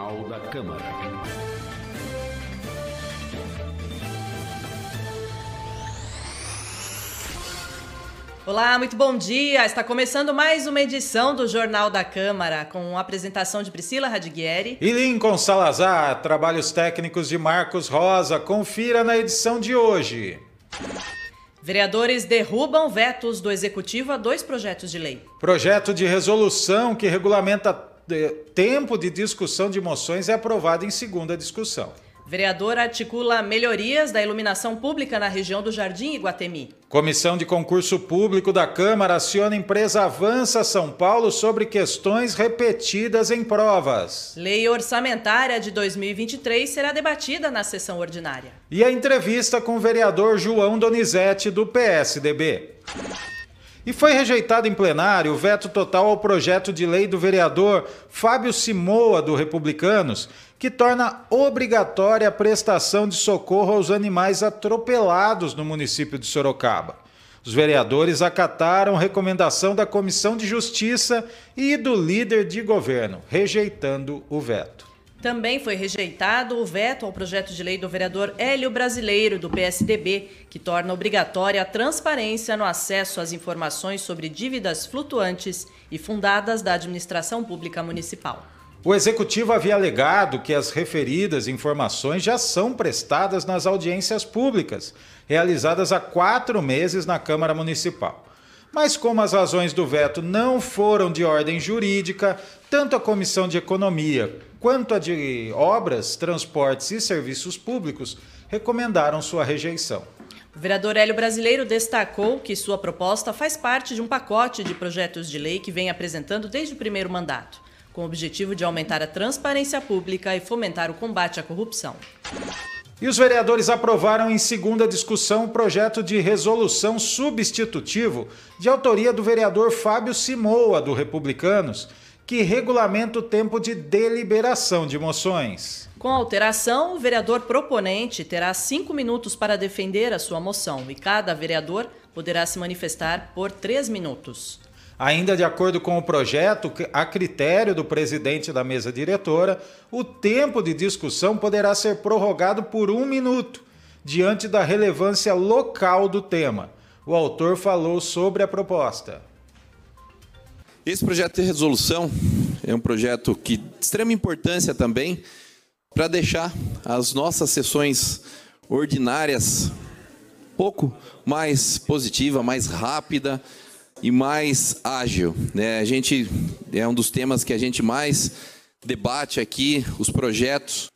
Jornal da Câmara. Olá, muito bom dia. Está começando mais uma edição do Jornal da Câmara, com a apresentação de Priscila Radiguieri e Lincoln Salazar. Trabalhos técnicos de Marcos Rosa. Confira na edição de hoje. Vereadores derrubam vetos do Executivo a dois projetos de lei. Projeto de resolução que regulamenta tempo de discussão de moções é aprovado em segunda discussão. Vereador articula melhorias da iluminação pública na região do Jardim Iguatemi. Comissão de concurso público da Câmara aciona empresa Avança São Paulo sobre questões repetidas em provas. Lei orçamentária de 2023 será debatida na sessão ordinária. E a entrevista com o vereador João Donizete, do PSDB. E foi rejeitado em plenário o veto total ao projeto de lei do vereador Fábio Simoa, do Republicanos, que torna obrigatória a prestação de socorro aos animais atropelados no município de Sorocaba. Os vereadores acataram recomendação da Comissão de Justiça e do líder de governo, rejeitando o veto. Também foi rejeitado o veto ao projeto de lei do vereador Hélio Brasileiro, do PSDB, que torna obrigatória a transparência no acesso às informações sobre dívidas flutuantes e fundadas da administração pública municipal. O executivo havia alegado que as referidas informações já são prestadas nas audiências públicas, realizadas há quatro meses na Câmara Municipal. Mas, como as razões do veto não foram de ordem jurídica, tanto a Comissão de Economia quanto a de Obras, Transportes e Serviços Públicos recomendaram sua rejeição. O vereador Hélio Brasileiro destacou que sua proposta faz parte de um pacote de projetos de lei que vem apresentando desde o primeiro mandato, com o objetivo de aumentar a transparência pública e fomentar o combate à corrupção. E os vereadores aprovaram em segunda discussão o projeto de resolução substitutivo de autoria do vereador Fábio Simoa, do Republicanos, que regulamenta o tempo de deliberação de moções. Com a alteração, o vereador proponente terá cinco minutos para defender a sua moção e cada vereador poderá se manifestar por três minutos. Ainda de acordo com o projeto, a critério do presidente da mesa diretora, o tempo de discussão poderá ser prorrogado por um minuto, diante da relevância local do tema. O autor falou sobre a proposta. Esse projeto de resolução é um projeto que de extrema importância também para deixar as nossas sessões ordinárias pouco mais positiva, mais rápida e mais ágil. Né? A gente é um dos temas que a gente mais debate aqui, os projetos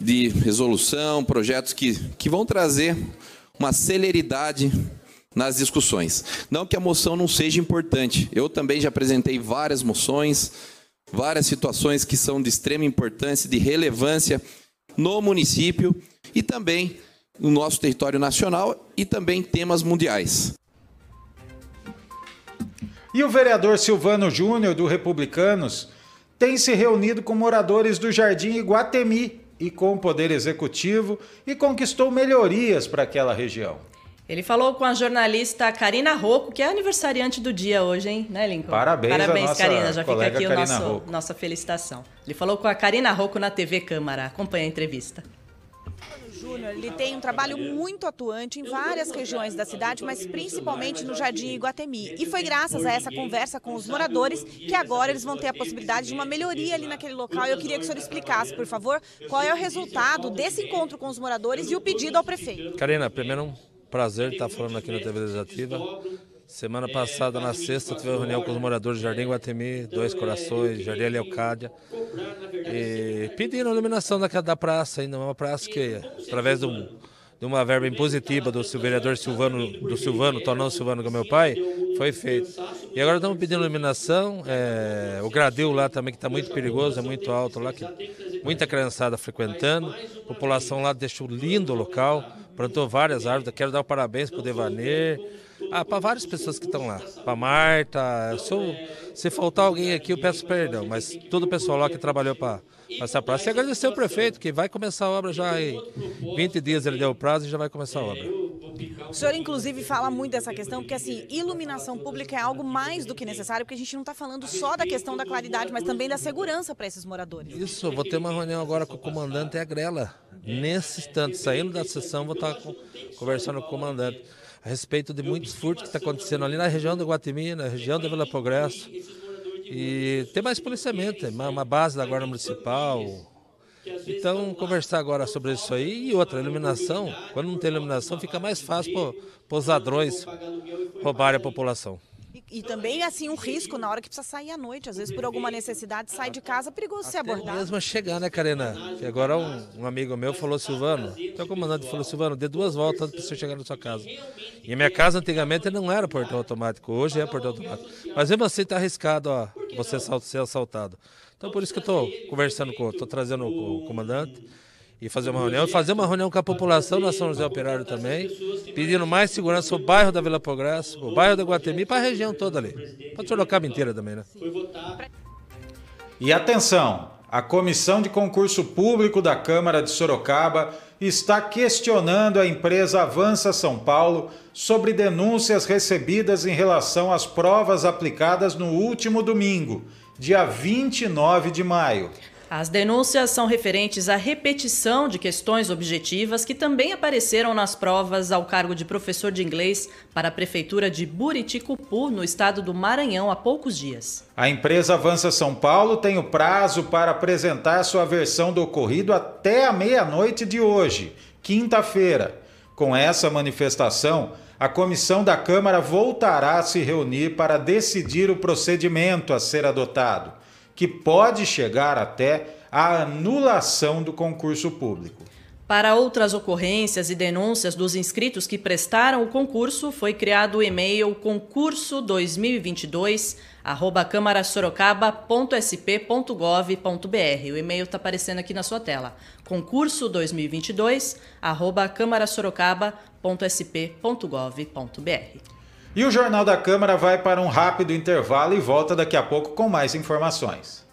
de resolução, projetos que, que vão trazer uma celeridade nas discussões. Não que a moção não seja importante. Eu também já apresentei várias moções, várias situações que são de extrema importância, de relevância no município e também no nosso território nacional e também temas mundiais. E o vereador Silvano Júnior, do Republicanos, tem se reunido com moradores do Jardim Iguatemi e com o Poder Executivo e conquistou melhorias para aquela região. Ele falou com a jornalista Karina Rocco, que é aniversariante do dia hoje, hein, né, Lincoln? Parabéns, Parabéns, nossa Karina. Já fica aqui a nosso, nossa felicitação. Ele falou com a Karina Rocco na TV Câmara. Acompanha a entrevista. Júnior, ele tem um trabalho muito atuante em várias regiões da cidade, mas principalmente no Jardim Iguatemi. E foi graças a essa conversa com os moradores que agora eles vão ter a possibilidade de uma melhoria ali naquele local. Eu queria que o senhor explicasse, por favor, qual é o resultado desse encontro com os moradores e o pedido ao prefeito. Karina, primeiro prazer estar falando aqui na TV Legislativa. Semana passada, na sexta, tive uma reunião com os moradores do Jardim Guatemi, Dois Corações, Jardim Leocádia, e pedindo a iluminação da, da praça, ainda uma praça que, através de, um, de uma verba impositiva do vereador Silvano, do Silvano, Tonão Silvano, que é meu pai, foi feito. E agora estamos pedindo iluminação, é, o gradil lá também, que está muito perigoso, é muito alto lá, que muita criançada frequentando, a população lá deixou lindo o local, plantou várias árvores. Quero dar parabéns para o Devaner, ah, para várias pessoas que estão lá. Para Marta, sou, se faltar alguém aqui eu peço perdão, mas todo o pessoal lá que trabalhou para essa praça. E agradecer ao prefeito, que vai começar a obra já em 20 dias, ele deu o prazo e já vai começar a obra. O senhor, inclusive, fala muito dessa questão, porque, assim, iluminação pública é algo mais do que necessário, porque a gente não está falando só da questão da claridade, mas também da segurança para esses moradores. Isso, vou ter uma reunião agora com o comandante Agrela. Nesse instante, saindo da sessão, vou estar conversando com o comandante a respeito de muitos furtos que está acontecendo ali na região do Guatemi, na região da Vila Progresso. E tem mais policiamento, uma base da Guarda Municipal, então, conversar agora sobre isso aí e outra, iluminação. Quando não tem iluminação, fica mais fácil para os ladrões roubarem a população. E, e, também, assim, um risco na hora que precisa sair à noite. Às vezes, por alguma necessidade, sai de casa, é perigoso Até ser abordado. mesmo chegar, né, Karina? E agora um, um, amigo meu falou, Silvano, o comandante falou, Silvano, dê duas voltas para você chegar na sua casa. E a minha casa, antigamente, não era portão automático. Hoje é portão automático. Mas mesmo assim, está arriscado ó, você ser assaltado. Então por isso que eu estou conversando com, estou trazendo o comandante e fazer uma reunião, fazer uma reunião com a população da São José Operário também, pedindo mais segurança o bairro da Vila Progresso, o bairro da Guatemi, para a região toda ali. Para Sorocaba inteira também, né? E atenção, a Comissão de Concurso Público da Câmara de Sorocaba está questionando a empresa Avança São Paulo sobre denúncias recebidas em relação às provas aplicadas no último domingo dia 29 de maio. As denúncias são referentes à repetição de questões objetivas que também apareceram nas provas ao cargo de professor de inglês para a prefeitura de Buriticupu, no estado do Maranhão, há poucos dias. A empresa Avança São Paulo tem o prazo para apresentar sua versão do ocorrido até a meia-noite de hoje, quinta-feira. Com essa manifestação, a comissão da Câmara voltará a se reunir para decidir o procedimento a ser adotado, que pode chegar até a anulação do concurso público. Para outras ocorrências e denúncias dos inscritos que prestaram o concurso, foi criado o e-mail concurso 2022 camarasorocaba.sp.gov.br. O e-mail está aparecendo aqui na sua tela. Concurso 2022 camarasorocaba.sp.gov.br. E o Jornal da Câmara vai para um rápido intervalo e volta daqui a pouco com mais informações.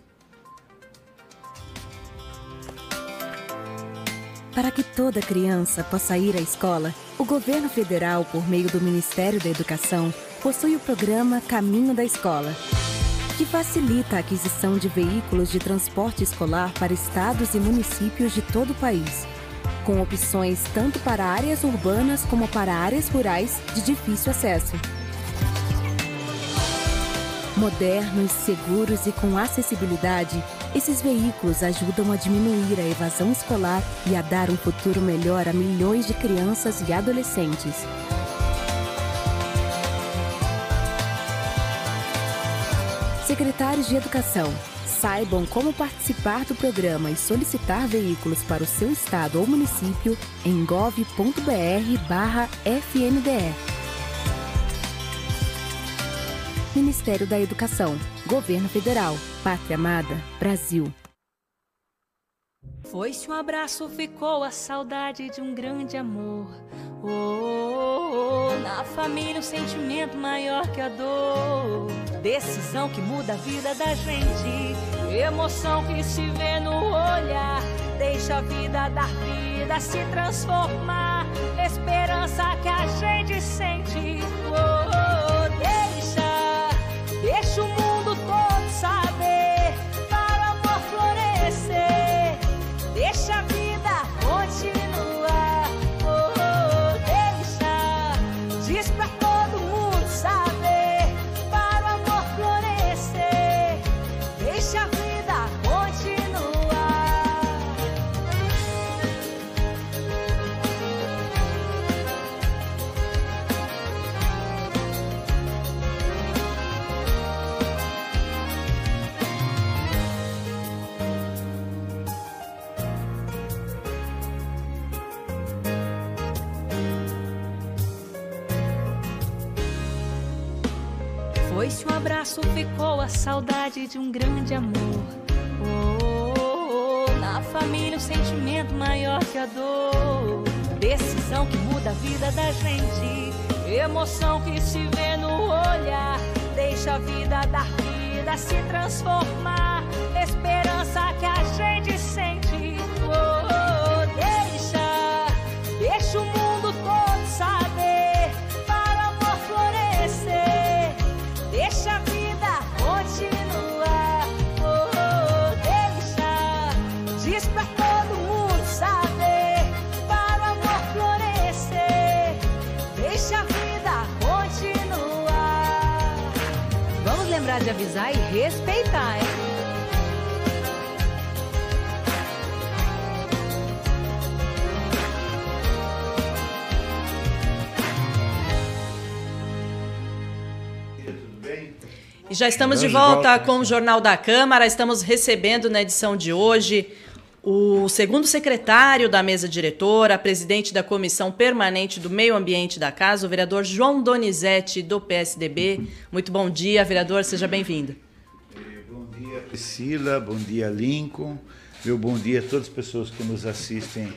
Para que toda criança possa ir à escola, o governo federal, por meio do Ministério da Educação, possui o programa Caminho da Escola, que facilita a aquisição de veículos de transporte escolar para estados e municípios de todo o país, com opções tanto para áreas urbanas como para áreas rurais de difícil acesso. Modernos, seguros e com acessibilidade, esses veículos ajudam a diminuir a evasão escolar e a dar um futuro melhor a milhões de crianças e adolescentes. Secretários de Educação, saibam como participar do programa e solicitar veículos para o seu estado ou município em gov.br/fnde. Ministério da Educação, Governo Federal, Pátria Amada, Brasil. Foi-se um abraço, ficou a saudade de um grande amor. Oh, oh, oh, na família um sentimento maior que a dor. Decisão que muda a vida da gente. Emoção que se vê no olhar. Deixa a vida dar vida, se transformar. Esperança que a gente sente. Oh, oh, deixa Foi-se um abraço, ficou a saudade de um grande amor. Oh, oh, oh, na família um sentimento maior que a dor. Decisão que muda a vida da gente. Emoção que se vê no olhar. Deixa a vida dar vida, se transformar. Esperança que a gente sente. Lembrar de avisar e respeitar, hein? E já estamos de volta com o Jornal da Câmara. Estamos recebendo na edição de hoje o segundo secretário da mesa diretora, presidente da Comissão Permanente do Meio Ambiente da Casa, o vereador João Donizete, do PSDB. Muito bom dia, vereador, seja bem-vindo. Bom dia, Priscila, bom dia, Lincoln. Meu bom dia a todas as pessoas que nos assistem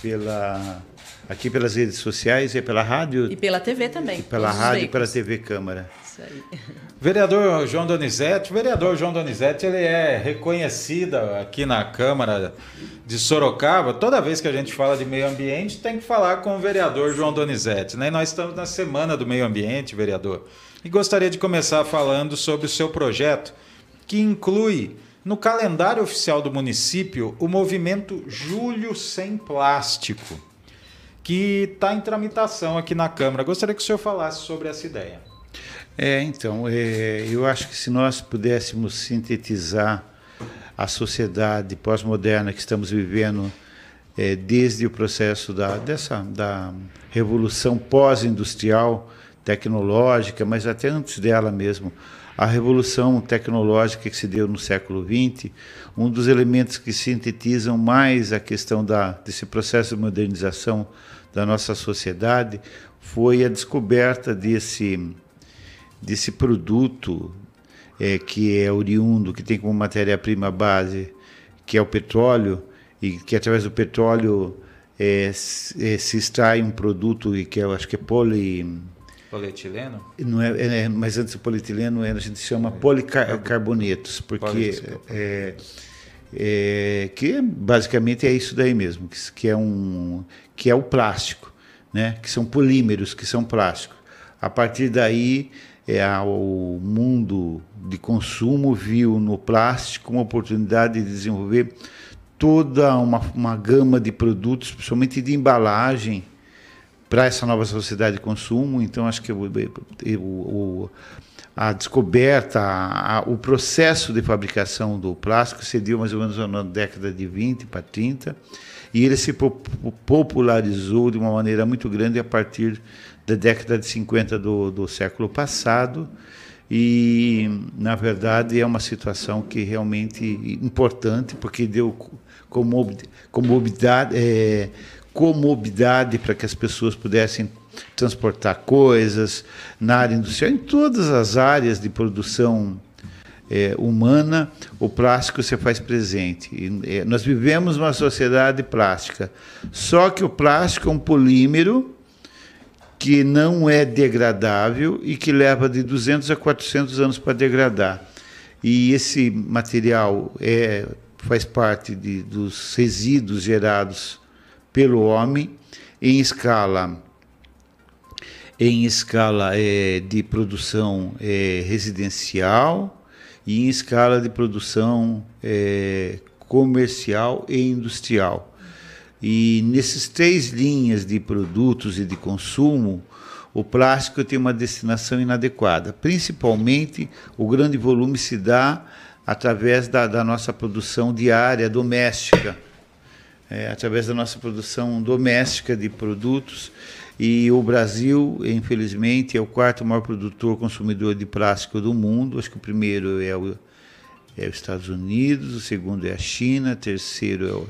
pela, aqui pelas redes sociais e pela rádio. E pela TV também. E pela rádio e pela TV Câmara. Aí. Vereador João Donizete, o vereador João Donizete, ele é reconhecido aqui na Câmara de Sorocaba. Toda vez que a gente fala de meio ambiente, tem que falar com o vereador João Donizete. Né? E nós estamos na Semana do Meio Ambiente, vereador. E gostaria de começar falando sobre o seu projeto, que inclui no calendário oficial do município o movimento Julho Sem Plástico, que está em tramitação aqui na Câmara. Gostaria que o senhor falasse sobre essa ideia. É, então, é, eu acho que se nós pudéssemos sintetizar a sociedade pós-moderna que estamos vivendo é, desde o processo da, dessa, da revolução pós-industrial, tecnológica, mas até antes dela mesmo, a revolução tecnológica que se deu no século XX, um dos elementos que sintetizam mais a questão da, desse processo de modernização da nossa sociedade foi a descoberta desse desse produto é, que é oriundo, que tem como matéria-prima base, que é o petróleo, e que através do petróleo é, se, é, se extrai um produto que eu acho que é poli Polietileno? não é, é, mas antes do polietileno a gente chama policarbonetos, porque é, é, que basicamente é isso daí mesmo, que, que é um que é o plástico, né? Que são polímeros, que são plásticos. A partir daí é, o mundo de consumo viu no plástico uma oportunidade de desenvolver toda uma, uma gama de produtos, principalmente de embalagem, para essa nova sociedade de consumo. Então, acho que o, o, a descoberta, a, o processo de fabricação do plástico se deu mais ou menos na década de 20 para 30, e ele se popularizou de uma maneira muito grande a partir da década de 50 do, do século passado. E, na verdade, é uma situação que realmente importante, porque deu comodidade, é, comodidade para que as pessoas pudessem transportar coisas na área industrial, em todas as áreas de produção é, humana, o plástico se faz presente. E, é, nós vivemos numa sociedade plástica, só que o plástico é um polímero que não é degradável e que leva de 200 a 400 anos para degradar. E esse material é, faz parte de, dos resíduos gerados pelo homem em escala em escala é, de produção é, residencial e em escala de produção é, comercial e industrial. E nesses três linhas de produtos e de consumo, o plástico tem uma destinação inadequada. Principalmente, o grande volume se dá através da, da nossa produção diária doméstica, é, através da nossa produção doméstica de produtos. E o Brasil, infelizmente, é o quarto maior produtor consumidor de plástico do mundo. Acho que o primeiro é o, é os Estados Unidos, o segundo é a China, o terceiro é o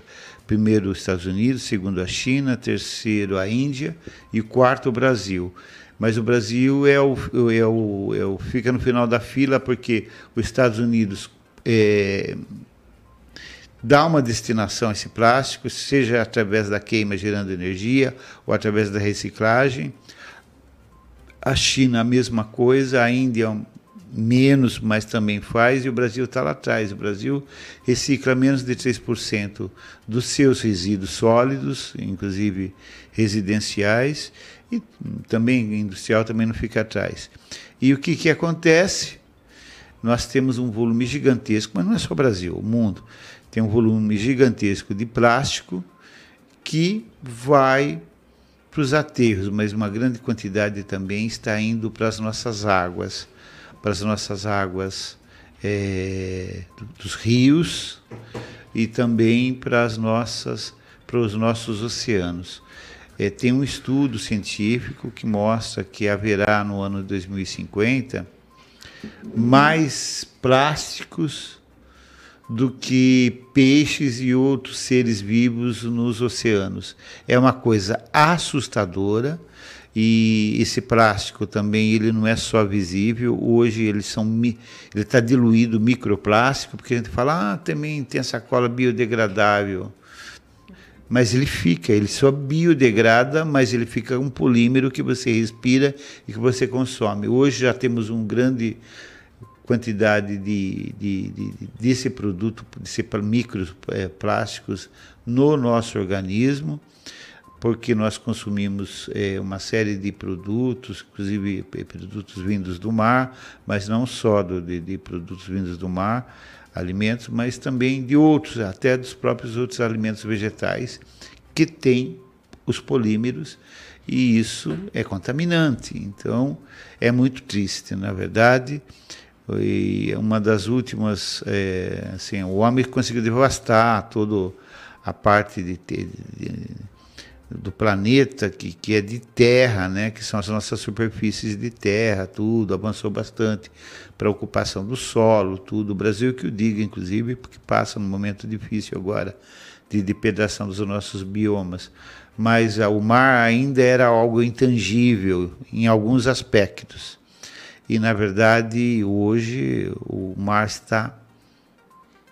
primeiro os Estados Unidos, segundo a China, terceiro a Índia e quarto o Brasil. Mas o Brasil é o, é o, é o fica no final da fila porque os Estados Unidos é, dá uma destinação a esse plástico, seja através da queima gerando energia ou através da reciclagem. A China a mesma coisa, a Índia menos, mas também faz, e o Brasil está lá atrás. O Brasil recicla menos de 3% dos seus resíduos sólidos, inclusive residenciais, e também industrial também não fica atrás. E o que, que acontece? Nós temos um volume gigantesco, mas não é só o Brasil, o mundo tem um volume gigantesco de plástico que vai para os aterros, mas uma grande quantidade também está indo para as nossas águas para as nossas águas é, dos rios e também para as nossas para os nossos oceanos. É, tem um estudo científico que mostra que haverá no ano 2050 mais plásticos do que peixes e outros seres vivos nos oceanos. É uma coisa assustadora e esse plástico também ele não é só visível. Hoje eles são ele está diluído microplástico porque a gente fala ah também tem sacola biodegradável mas ele fica, ele só biodegrada, mas ele fica um polímero que você respira e que você consome. Hoje já temos uma grande quantidade de, de, de, desse produto, desse microplásticos no nosso organismo, porque nós consumimos é, uma série de produtos, inclusive produtos vindos do mar, mas não só do, de, de produtos vindos do mar, alimentos, mas também de outros, até dos próprios outros alimentos vegetais, que têm os polímeros e isso é contaminante. Então, é muito triste, na verdade. E uma das últimas, é, assim, o homem conseguiu devastar toda a parte de, de, de do planeta que, que é de terra, né, que são as nossas superfícies de terra, tudo avançou bastante para a ocupação do solo, tudo. O Brasil que o diga, inclusive, porque passa num momento difícil agora de depredação dos nossos biomas. Mas ah, o mar ainda era algo intangível em alguns aspectos. E, na verdade, hoje o mar está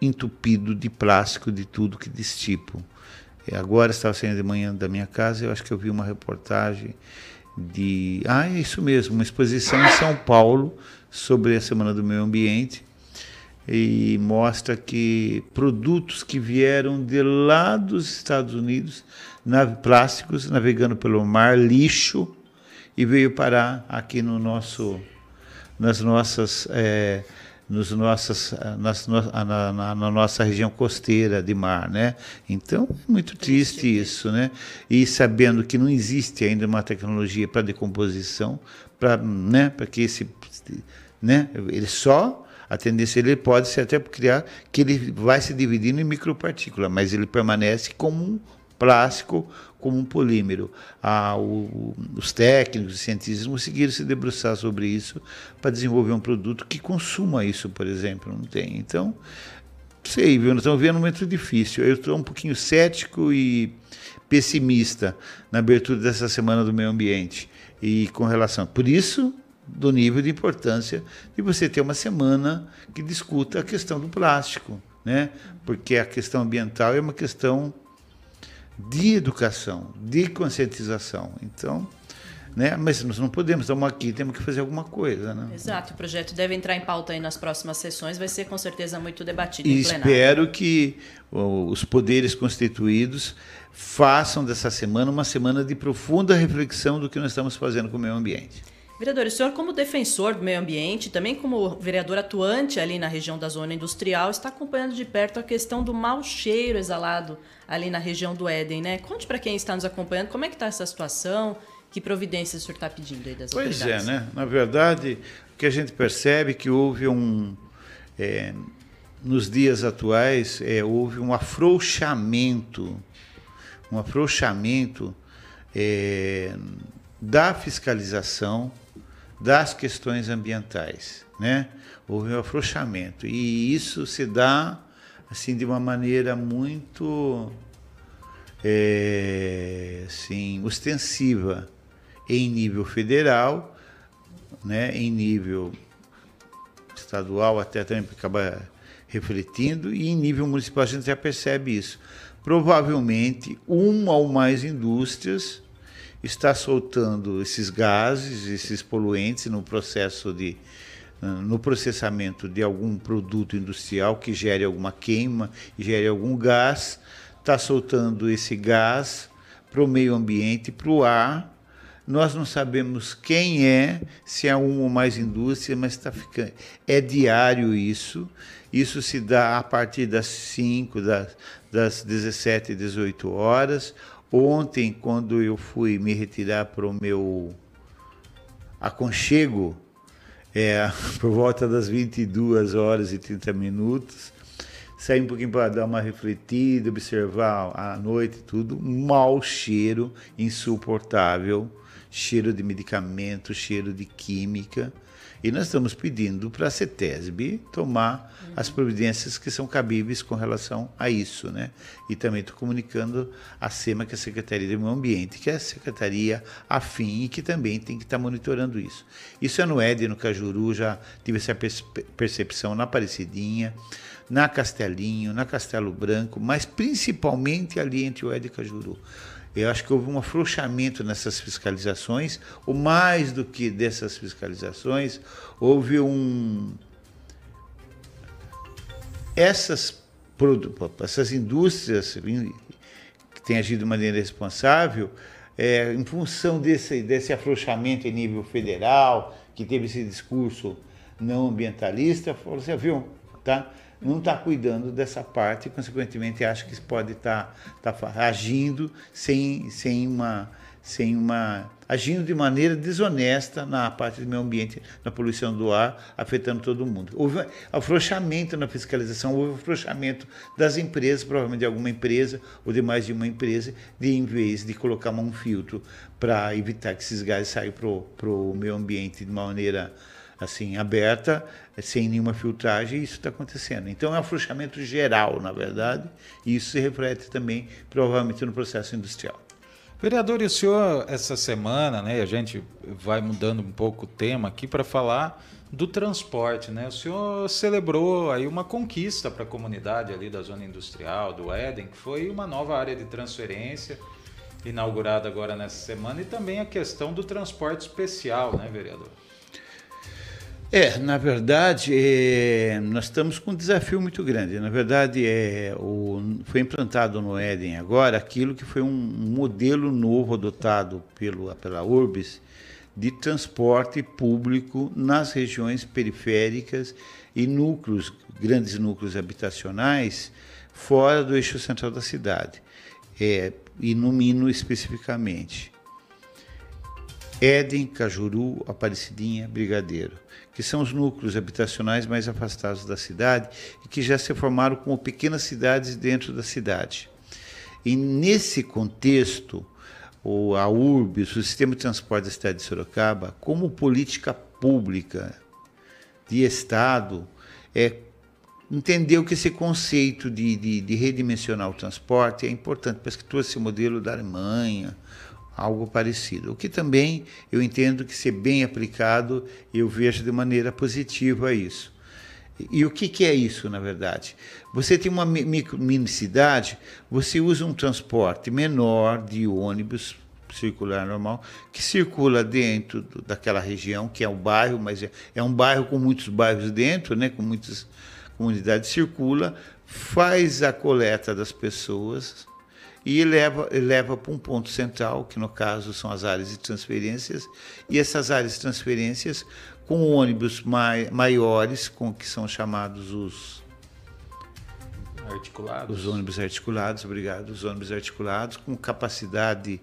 entupido de plástico de tudo que desse tipo. Agora estava saindo de manhã da minha casa, eu acho que eu vi uma reportagem de. Ah, é isso mesmo, uma exposição em São Paulo sobre a Semana do Meio Ambiente e mostra que produtos que vieram de lá dos Estados Unidos, plásticos, navegando pelo mar, lixo, e veio parar aqui no nosso, nas nossas. É, nos nossas, nas, na, na, na, nossa região costeira de mar, né? Então é muito triste isso, né? E sabendo que não existe ainda uma tecnologia para decomposição, para, né? Para que esse, né? Ele só a tendência ele pode ser até criar que ele vai se dividindo em micropartículas, mas ele permanece como um plástico como um polímero. Ah, o, os técnicos, os cientistas conseguiram se debruçar sobre isso para desenvolver um produto que consuma isso, por exemplo. Não tem. Então, sei, viu? Nós estamos vendo um momento difícil. Eu estou um pouquinho cético e pessimista na abertura dessa semana do meio ambiente e com relação. Por isso, do nível de importância de você ter uma semana que discuta a questão do plástico, né? Porque a questão ambiental é uma questão de educação, de conscientização. Então, né? Mas nós não podemos, estamos aqui, temos que fazer alguma coisa, né? Exato, o projeto deve entrar em pauta aí nas próximas sessões, vai ser com certeza muito debatido e espero que os poderes constituídos façam dessa semana uma semana de profunda reflexão do que nós estamos fazendo com o meio ambiente. Vereador, o senhor, como defensor do meio ambiente, também como vereador atuante ali na região da zona industrial, está acompanhando de perto a questão do mau cheiro exalado ali na região do Éden, né? Conte para quem está nos acompanhando como é que está essa situação, que providências o senhor está pedindo aí das pois é, autoridades? Pois é, né? Na verdade, o que a gente percebe é que houve um... É, nos dias atuais, é, houve um afrouxamento, um afrouxamento é, da fiscalização das questões ambientais, né? Houve um afrouxamento e isso se dá assim de uma maneira muito é, assim, ostensiva em nível federal, né? Em nível estadual até também acaba refletindo e em nível municipal a gente já percebe isso. Provavelmente uma ou mais indústrias está soltando esses gases, esses poluentes no processo de no processamento de algum produto industrial que gere alguma queima, gere algum gás, está soltando esse gás para o meio ambiente, para o ar. Nós não sabemos quem é, se é uma ou mais indústria, mas está ficando. É diário isso. Isso se dá a partir das 5, das, das 17 e 18 horas Ontem, quando eu fui me retirar para o meu aconchego, é, por volta das 22 horas e 30 minutos. Saí um pouquinho para dar uma refletida, observar a noite e tudo. Um mau cheiro insuportável, cheiro de medicamento, cheiro de química. E nós estamos pedindo para a CETESB tomar uhum. as providências que são cabíveis com relação a isso. Né? E também estou comunicando a SEMA, que é a Secretaria do Meio Ambiente, que é a secretaria afim e que também tem que estar tá monitorando isso. Isso é no ED, no Cajuru, já tive essa percepção na Aparecidinha, na Castelinho, na Castelo Branco, mas principalmente ali entre o ED e Cajuru. Eu acho que houve um afrouxamento nessas fiscalizações, ou mais do que dessas fiscalizações, houve um. Essas, essas indústrias que têm agido de maneira responsável, é, em função desse, desse afrouxamento em nível federal, que teve esse discurso não ambientalista, falou assim, viu, tá? Não está cuidando dessa parte e, consequentemente, acha que pode estar tá, tá agindo sem, sem uma sem uma agindo de maneira desonesta na parte do meio ambiente, na poluição do ar, afetando todo mundo. Houve afrouxamento na fiscalização, houve afrouxamento das empresas, provavelmente de alguma empresa ou de mais de uma empresa, de em vez de colocar um filtro para evitar que esses gases saiam para o meio ambiente de maneira assim aberta, sem nenhuma filtragem, e isso está acontecendo. Então é um afrouxamento geral, na verdade, e isso se reflete também provavelmente no processo industrial. Vereador, e o senhor, essa semana, né, a gente vai mudando um pouco o tema aqui para falar do transporte, né? O senhor celebrou aí uma conquista para a comunidade ali da zona industrial, do Éden, que foi uma nova área de transferência inaugurada agora nessa semana e também a questão do transporte especial, né, vereador? É, na verdade, é, nós estamos com um desafio muito grande. Na verdade, é, o, foi implantado no Éden agora aquilo que foi um, modelo novo adotado pelo, pela Urbis de transporte público nas regiões periféricas e núcleos, grandes núcleos habitacionais, fora do eixo central da cidade, é, e no Mino especificamente. Éden, Cajuru, Aparecidinha, Brigadeiro que são os núcleos habitacionais mais afastados da cidade e que já se formaram como pequenas cidades dentro da cidade. E nesse contexto, a URBS, o Sistema de Transporte da cidade de Sorocaba, como política pública de Estado, é, entendeu que esse conceito de, de, de redimensionar o transporte é importante, porque trouxe o modelo da Alemanha, algo parecido. O que também eu entendo que ser bem aplicado, eu vejo de maneira positiva isso. E o que, que é isso, na verdade? Você tem uma mini cidade, você usa um transporte menor de ônibus circular normal, que circula dentro daquela região, que é um bairro, mas é, é um bairro com muitos bairros dentro, né, com muitas comunidades, circula, faz a coleta das pessoas, e leva, leva para um ponto central, que no caso são as áreas de transferências, e essas áreas de transferências com ônibus mai, maiores, com que são chamados os articulados. Os ônibus articulados, obrigado, os ônibus articulados com capacidade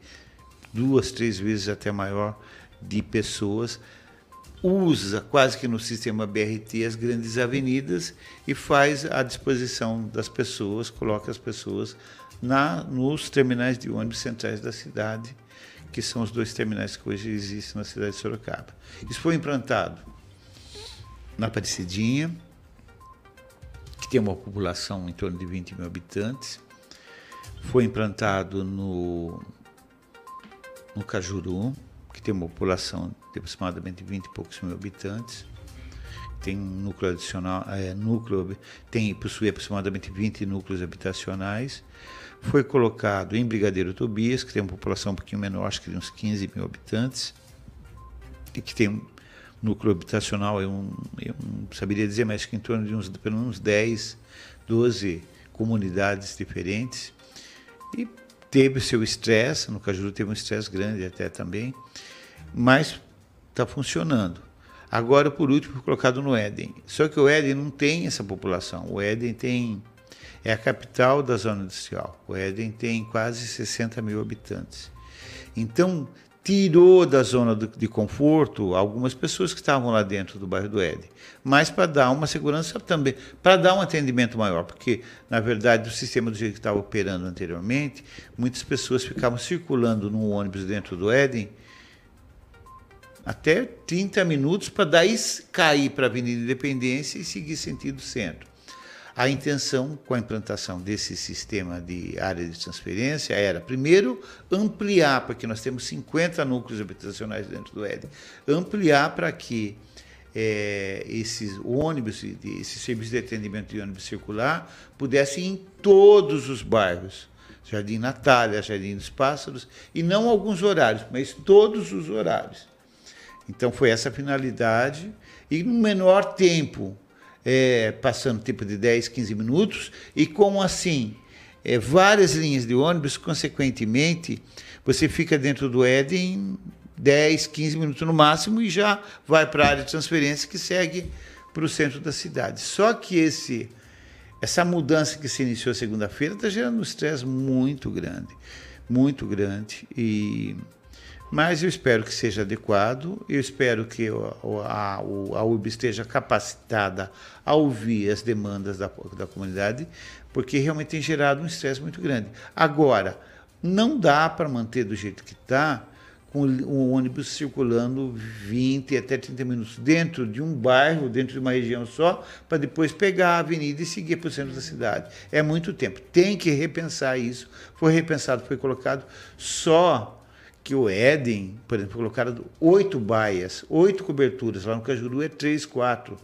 duas, três vezes até maior de pessoas, usa quase que no sistema BRT as grandes avenidas e faz à disposição das pessoas, coloca as pessoas na, nos terminais de ônibus centrais da cidade, que são os dois terminais que hoje existem na cidade de Sorocaba. Isso foi implantado na Aparecidinha, que tem uma população em torno de 20 mil habitantes. Foi implantado no, no Cajuru, que tem uma população de aproximadamente 20 e poucos mil habitantes. Tem núcleo adicional, é, núcleo, tem, possui aproximadamente 20 núcleos habitacionais foi colocado em Brigadeiro Tobias, que tem uma população um pouquinho menor, acho que de uns 15 mil habitantes, e que tem um núcleo habitacional, eu não, eu não saberia dizer, mas que em torno de uns, pelo menos 10, 12 comunidades diferentes. E teve seu estresse, no Cajuru teve um estresse grande até também, mas está funcionando. Agora, por último, foi colocado no Éden. Só que o Éden não tem essa população. O Éden tem é a capital da zona industrial. O Éden tem quase 60 mil habitantes. Então, tirou da zona de conforto algumas pessoas que estavam lá dentro do bairro do Éden, mas para dar uma segurança também, para dar um atendimento maior, porque, na verdade, o sistema do jeito que estava operando anteriormente, muitas pessoas ficavam circulando num ônibus dentro do Éden até 30 minutos para daí cair para a Avenida Independência e seguir sentido centro. A intenção com a implantação desse sistema de área de transferência era, primeiro, ampliar, porque nós temos 50 núcleos habitacionais dentro do ED, ampliar para que é, esses ônibus, esse serviço de atendimento de ônibus circular, pudesse ir em todos os bairros. Jardim Natália, Jardim dos Pássaros, e não alguns horários, mas todos os horários. Então foi essa a finalidade, e no menor tempo é, passando tipo de 10, 15 minutos, e com assim é, várias linhas de ônibus, consequentemente, você fica dentro do Éden 10, 15 minutos no máximo e já vai para a área de transferência que segue para o centro da cidade. Só que esse essa mudança que se iniciou segunda-feira está gerando um estresse muito grande, muito grande. E mas eu espero que seja adequado, eu espero que a, a UB esteja capacitada a ouvir as demandas da, da comunidade, porque realmente tem gerado um estresse muito grande. Agora, não dá para manter do jeito que está, com o ônibus circulando 20 até 30 minutos dentro de um bairro, dentro de uma região só, para depois pegar a avenida e seguir para o centro da cidade. É muito tempo. Tem que repensar isso. Foi repensado, foi colocado só que o Éden, por exemplo, colocaram oito baias, oito coberturas, lá no Cajuru é três, quatro,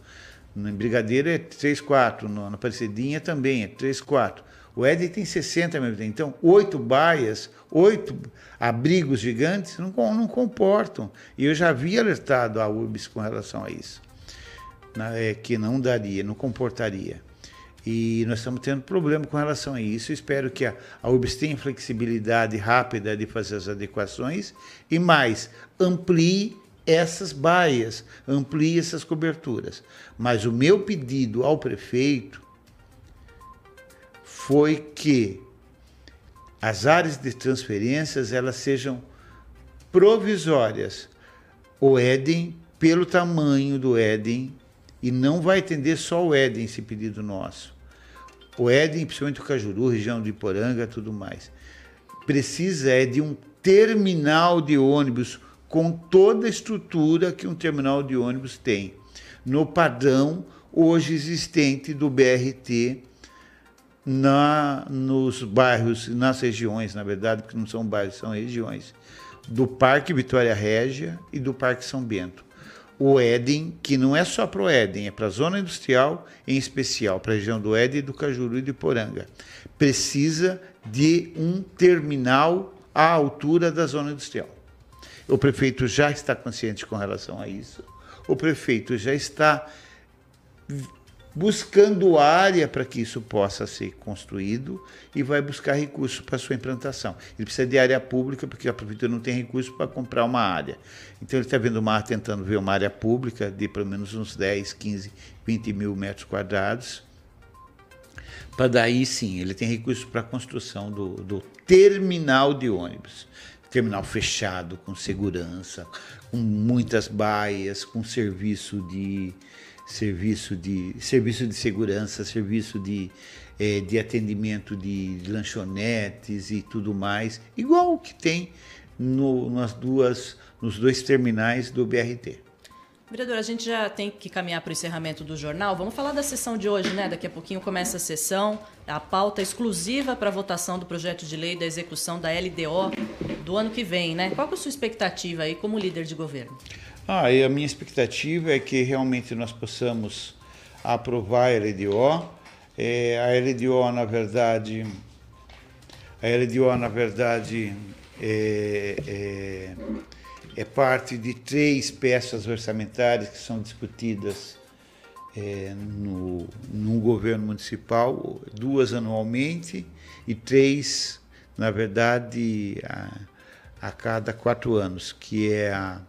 no Brigadeiro é três, quatro, na Aparecidinha também é três, quatro. O Éden tem 60 mil então oito baias, oito abrigos gigantes não, não comportam. E eu já havia alertado a URBS com relação a isso, é, que não daria, não comportaria. E nós estamos tendo problema com relação a isso. Espero que a, a UBS tenha flexibilidade rápida de fazer as adequações e mais, amplie essas baias, amplie essas coberturas. Mas o meu pedido ao prefeito foi que as áreas de transferências elas sejam provisórias. O Éden, pelo tamanho do Éden, e não vai atender só o Éden esse pedido nosso. O Éden, principalmente o Cajuru, região de Iporanga, tudo mais. Precisa é de um terminal de ônibus com toda a estrutura que um terminal de ônibus tem, no padrão hoje existente do BRT na, nos bairros, nas regiões, na verdade, porque não são bairros, são regiões, do Parque Vitória Régia e do Parque São Bento o Éden, que não é só para o Éden, é para a zona industrial, em especial para a região do Éden, do Cajuru e de Poranga. Precisa de um terminal à altura da zona industrial. O prefeito já está consciente com relação a isso. O prefeito já está buscando área para que isso possa ser construído e vai buscar recursos para sua implantação. Ele precisa de área pública, porque a prefeitura não tem recursos para comprar uma área. Então ele está vendo uma, tentando ver uma área pública de pelo menos uns 10, 15, 20 mil metros quadrados. Para daí sim, ele tem recursos para a construção do, do terminal de ônibus terminal fechado, com segurança, com muitas baias, com serviço de, serviço de, serviço de segurança, serviço de, é, de atendimento de, lanchonetes e tudo mais, igual o que tem no, nas duas, nos dois terminais do BRT. Vereador, a gente já tem que caminhar para o encerramento do jornal. Vamos falar da sessão de hoje, né? Daqui a pouquinho começa a sessão, a pauta exclusiva para votação do projeto de lei da execução da LDO do ano que vem, né? Qual é a sua expectativa aí como líder de governo? Ah, e a minha expectativa é que realmente nós possamos aprovar a LDO. É, a LDO, na verdade, a LDO, na verdade, é, é, é parte de três peças orçamentárias que são discutidas é, no, no governo municipal, duas anualmente e três, na verdade, a, a cada quatro anos, que é a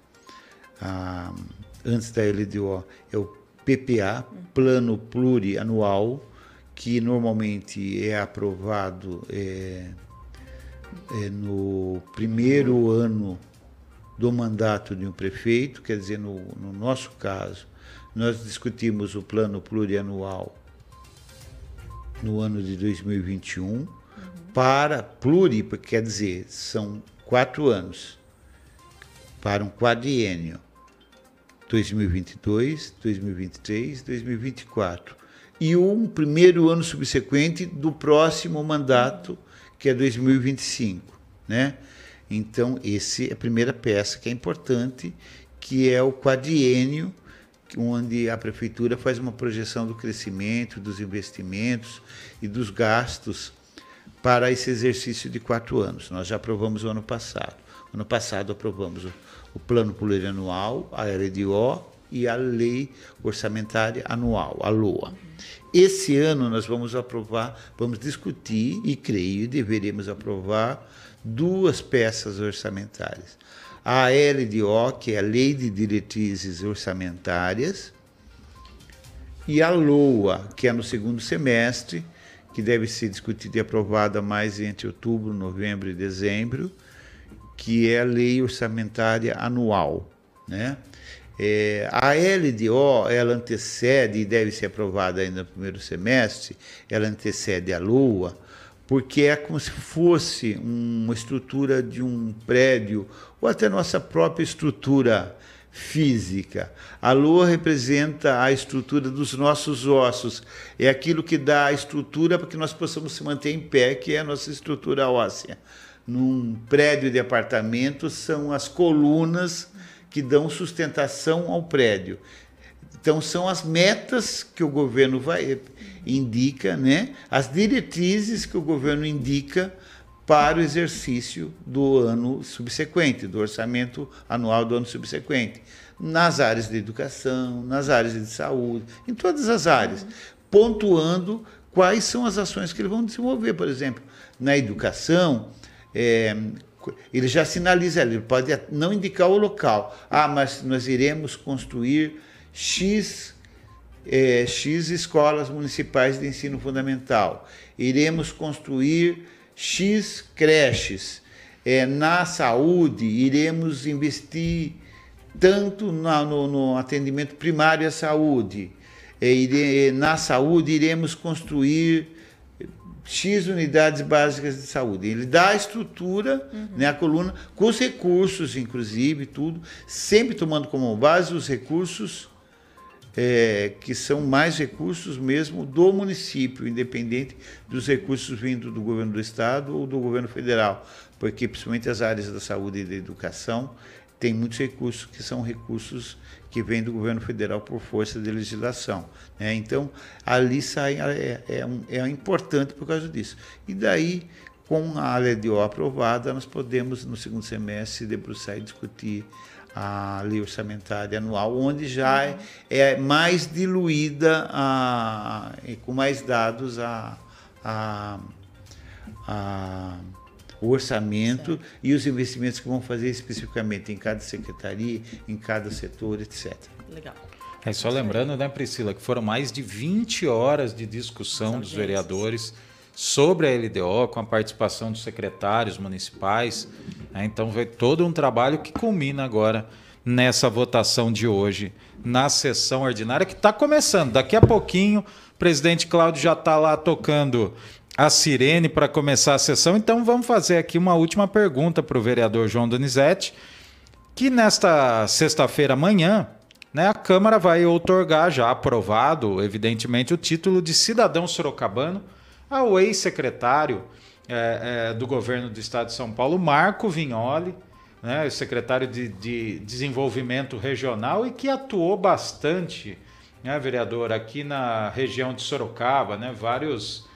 a, antes da LDO, é o PPA, Plano Plurianual, que normalmente é aprovado é, é no primeiro ano do mandato de um prefeito, quer dizer, no, no nosso caso, nós discutimos o plano plurianual no ano de 2021 uhum. para pluri, quer dizer, são quatro anos para um quadriênio 2022, 2023, 2024 e um primeiro ano subsequente do próximo mandato que é 2025, né? Então, esse é a primeira peça que é importante, que é o quadriênio, onde a prefeitura faz uma projeção do crescimento, dos investimentos e dos gastos para esse exercício de quatro anos. Nós já aprovamos o ano passado. Ano passado aprovamos o, o plano plurianual, a LDO e a lei orçamentária anual, a LOA. Esse ano nós vamos aprovar, vamos discutir e creio deveremos aprovar duas peças orçamentárias. A LDO, que é a Lei de Diretrizes Orçamentárias, e a LOA, que é no segundo semestre, que deve ser discutida e aprovada mais entre outubro, novembro e dezembro, que é a Lei Orçamentária Anual. Né? É, a LDO, ela antecede, e deve ser aprovada ainda no primeiro semestre, ela antecede a LOA, porque é como se fosse uma estrutura de um prédio, ou até nossa própria estrutura física. A lua representa a estrutura dos nossos ossos, é aquilo que dá a estrutura para que nós possamos se manter em pé, que é a nossa estrutura óssea. Num prédio de apartamento, são as colunas que dão sustentação ao prédio. Então, são as metas que o governo vai, indica, né, as diretrizes que o governo indica para o exercício do ano subsequente, do orçamento anual do ano subsequente, nas áreas de educação, nas áreas de saúde, em todas as áreas, pontuando quais são as ações que eles vão desenvolver. Por exemplo, na educação, é, ele já sinaliza, ele pode não indicar o local. Ah, mas nós iremos construir X é, X escolas municipais de ensino fundamental. Iremos construir X creches. É, na saúde, iremos investir tanto na, no, no, atendimento primário à saúde. É, ire, na saúde, iremos construir X unidades básicas de saúde. Ele dá a estrutura, uhum. né, a coluna, com os recursos, inclusive, tudo, sempre tomando como base os recursos é, que são mais recursos mesmo do município, independente dos recursos vindo do governo do estado ou do governo federal, porque principalmente as áreas da saúde e da educação têm muitos recursos que são recursos que vêm do governo federal por força de legislação. Né? Então, ali sai, é, é, é importante por causa disso. E daí, com a LDO aprovada, nós podemos, no segundo semestre, debruçar e discutir a lei orçamentária anual, onde já uhum. é, mais diluída a, com mais dados a, a, a o orçamento certo. e os investimentos que vão fazer especificamente em cada secretaria, em cada setor, etc. Legal. É só lembrando, né, Priscila, que foram mais de 20 horas de discussão dos vereadores sobre a LDO, com a participação dos secretários municipais. Né? Então, foi todo um trabalho que culmina agora nessa votação de hoje, na sessão ordinária, que está começando. Daqui a pouquinho, o presidente Cláudio já está lá tocando a sirene para começar a sessão. Então, vamos fazer aqui uma última pergunta para o vereador João Donizete, que nesta sexta-feira amanhã. Né, a Câmara vai outorgar, já aprovado, evidentemente, o título de cidadão sorocabano ao ex-secretário é, é, do governo do estado de São Paulo, Marco Vignoli, né, secretário de, de Desenvolvimento Regional e que atuou bastante, né, vereador, aqui na região de Sorocaba, né, vários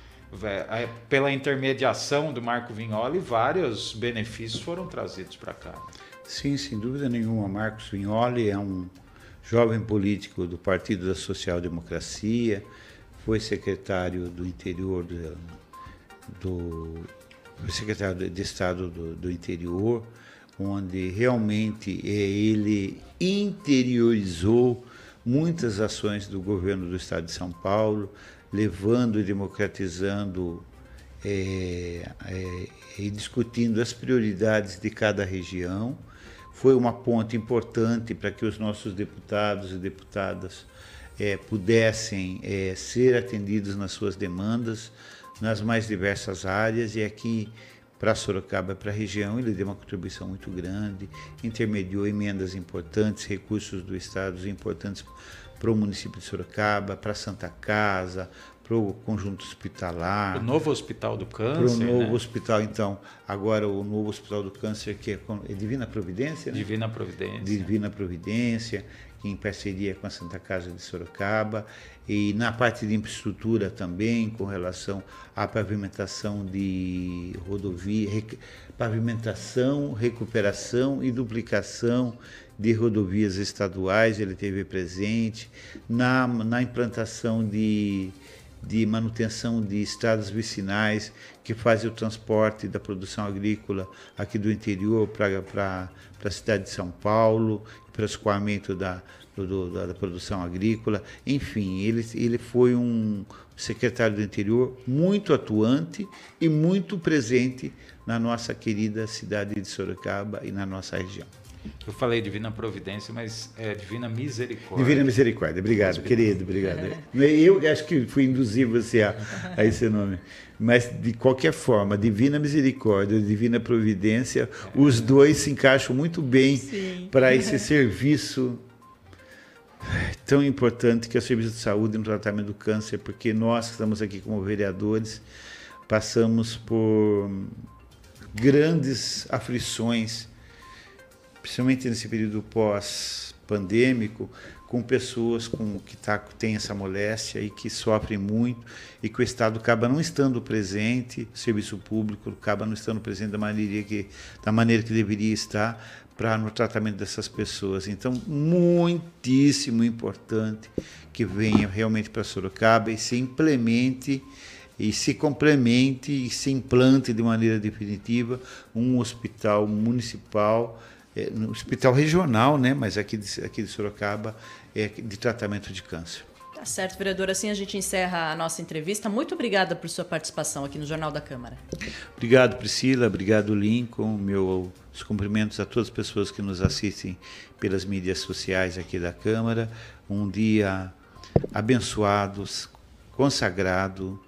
pela intermediação do Marco Vignoli, vários benefícios foram trazidos para cá. Sim, sem dúvida nenhuma. Marcos Vignoli é um jovem político do Partido da Social Democracia, foi secretário do interior do, do secretário de Estado do, do interior, onde realmente é, ele interiorizou muitas ações do governo do Estado de São Paulo, levando e democratizando é, é, e discutindo as prioridades de cada região. foi uma ponte importante para que os nossos deputados e deputadas é, pudessem é, ser atendidos nas suas demandas nas mais diversas áreas e aqui para Sorocaba, para a região, ele deu uma contribuição muito grande, intermediou emendas importantes, recursos do Estado importantes para o município de Sorocaba, para Santa Casa, para o conjunto hospitalar. O novo hospital do câncer. Para o novo né? hospital, então, agora o novo hospital do câncer, que é, é Divina Providência? Né? Divina Providência. Divina Providência, em parceria com a Santa Casa de Sorocaba. E na parte de infraestrutura também, com relação à pavimentação de rodovia, rec, pavimentação, recuperação e duplicação de rodovias estaduais, ele teve presente, na, na implantação de, de manutenção de estradas vicinais que fazem o transporte da produção agrícola aqui do interior para a cidade de São Paulo, para o escoamento da, do, da, da, produção agrícola. Enfim, ele, ele foi um secretário do interior muito atuante e muito presente na nossa querida cidade de Sorocaba e na nossa região. Eu falei Divina Providência, mas é Divina Misericórdia. Divina Misericórdia, obrigado, querido, obrigado. Eu acho que fui induzir você a, a, esse nome. Mas, de qualquer forma, Divina Misericórdia, Divina Providência, os dois se encaixam muito bem para esse serviço tão importante que é o serviço de saúde no tratamento do câncer, porque nós que estamos aqui como vereadores passamos por grandes aflições principalmente nesse período pós-pandêmico, com pessoas com, que tá, têm essa moléstia e que sofrem muito e que o Estado acaba não estando presente, o serviço público acaba não estando presente da maneira que, da maneira que deveria estar para no tratamento dessas pessoas. Então, muitíssimo importante que venha realmente para Sorocaba e se implemente e se complemente e se implante de maneira definitiva um hospital municipal é, no hospital regional, né, mas aqui de, aqui de Sorocaba, é de tratamento de câncer. Tá certo, vereador. Assim a gente encerra a nossa entrevista. Muito obrigada por sua participação aqui no Jornal da Câmara. Obrigado, Priscila. Obrigado, Lincoln. Meus cumprimentos a todas as pessoas que nos assistem pelas mídias sociais aqui da Câmara. Um dia abençoado, consagrado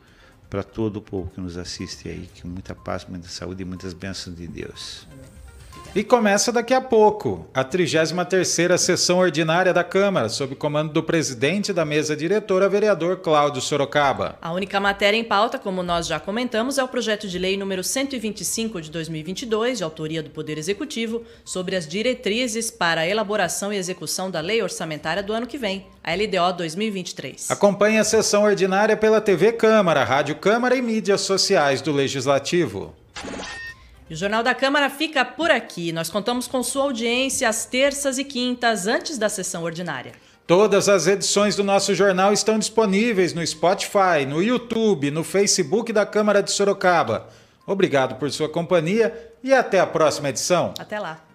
para todo o povo que nos assiste aí. Com muita paz, muita saúde e muitas bênçãos de Deus. E começa daqui a pouco a 33ª sessão ordinária da Câmara, sob comando do presidente da mesa diretora, vereador Cláudio Sorocaba. A única matéria em pauta, como nós já comentamos, é o projeto de lei número 125 de 2022, de autoria do Poder Executivo, sobre as diretrizes para a elaboração e execução da lei orçamentária do ano que vem, a LDO 2023. Acompanhe a sessão ordinária pela TV Câmara, Rádio Câmara e mídias sociais do Legislativo. E o Jornal da Câmara fica por aqui. Nós contamos com sua audiência às terças e quintas, antes da sessão ordinária. Todas as edições do nosso jornal estão disponíveis no Spotify, no YouTube, no Facebook da Câmara de Sorocaba. Obrigado por sua companhia e até a próxima edição. Até lá.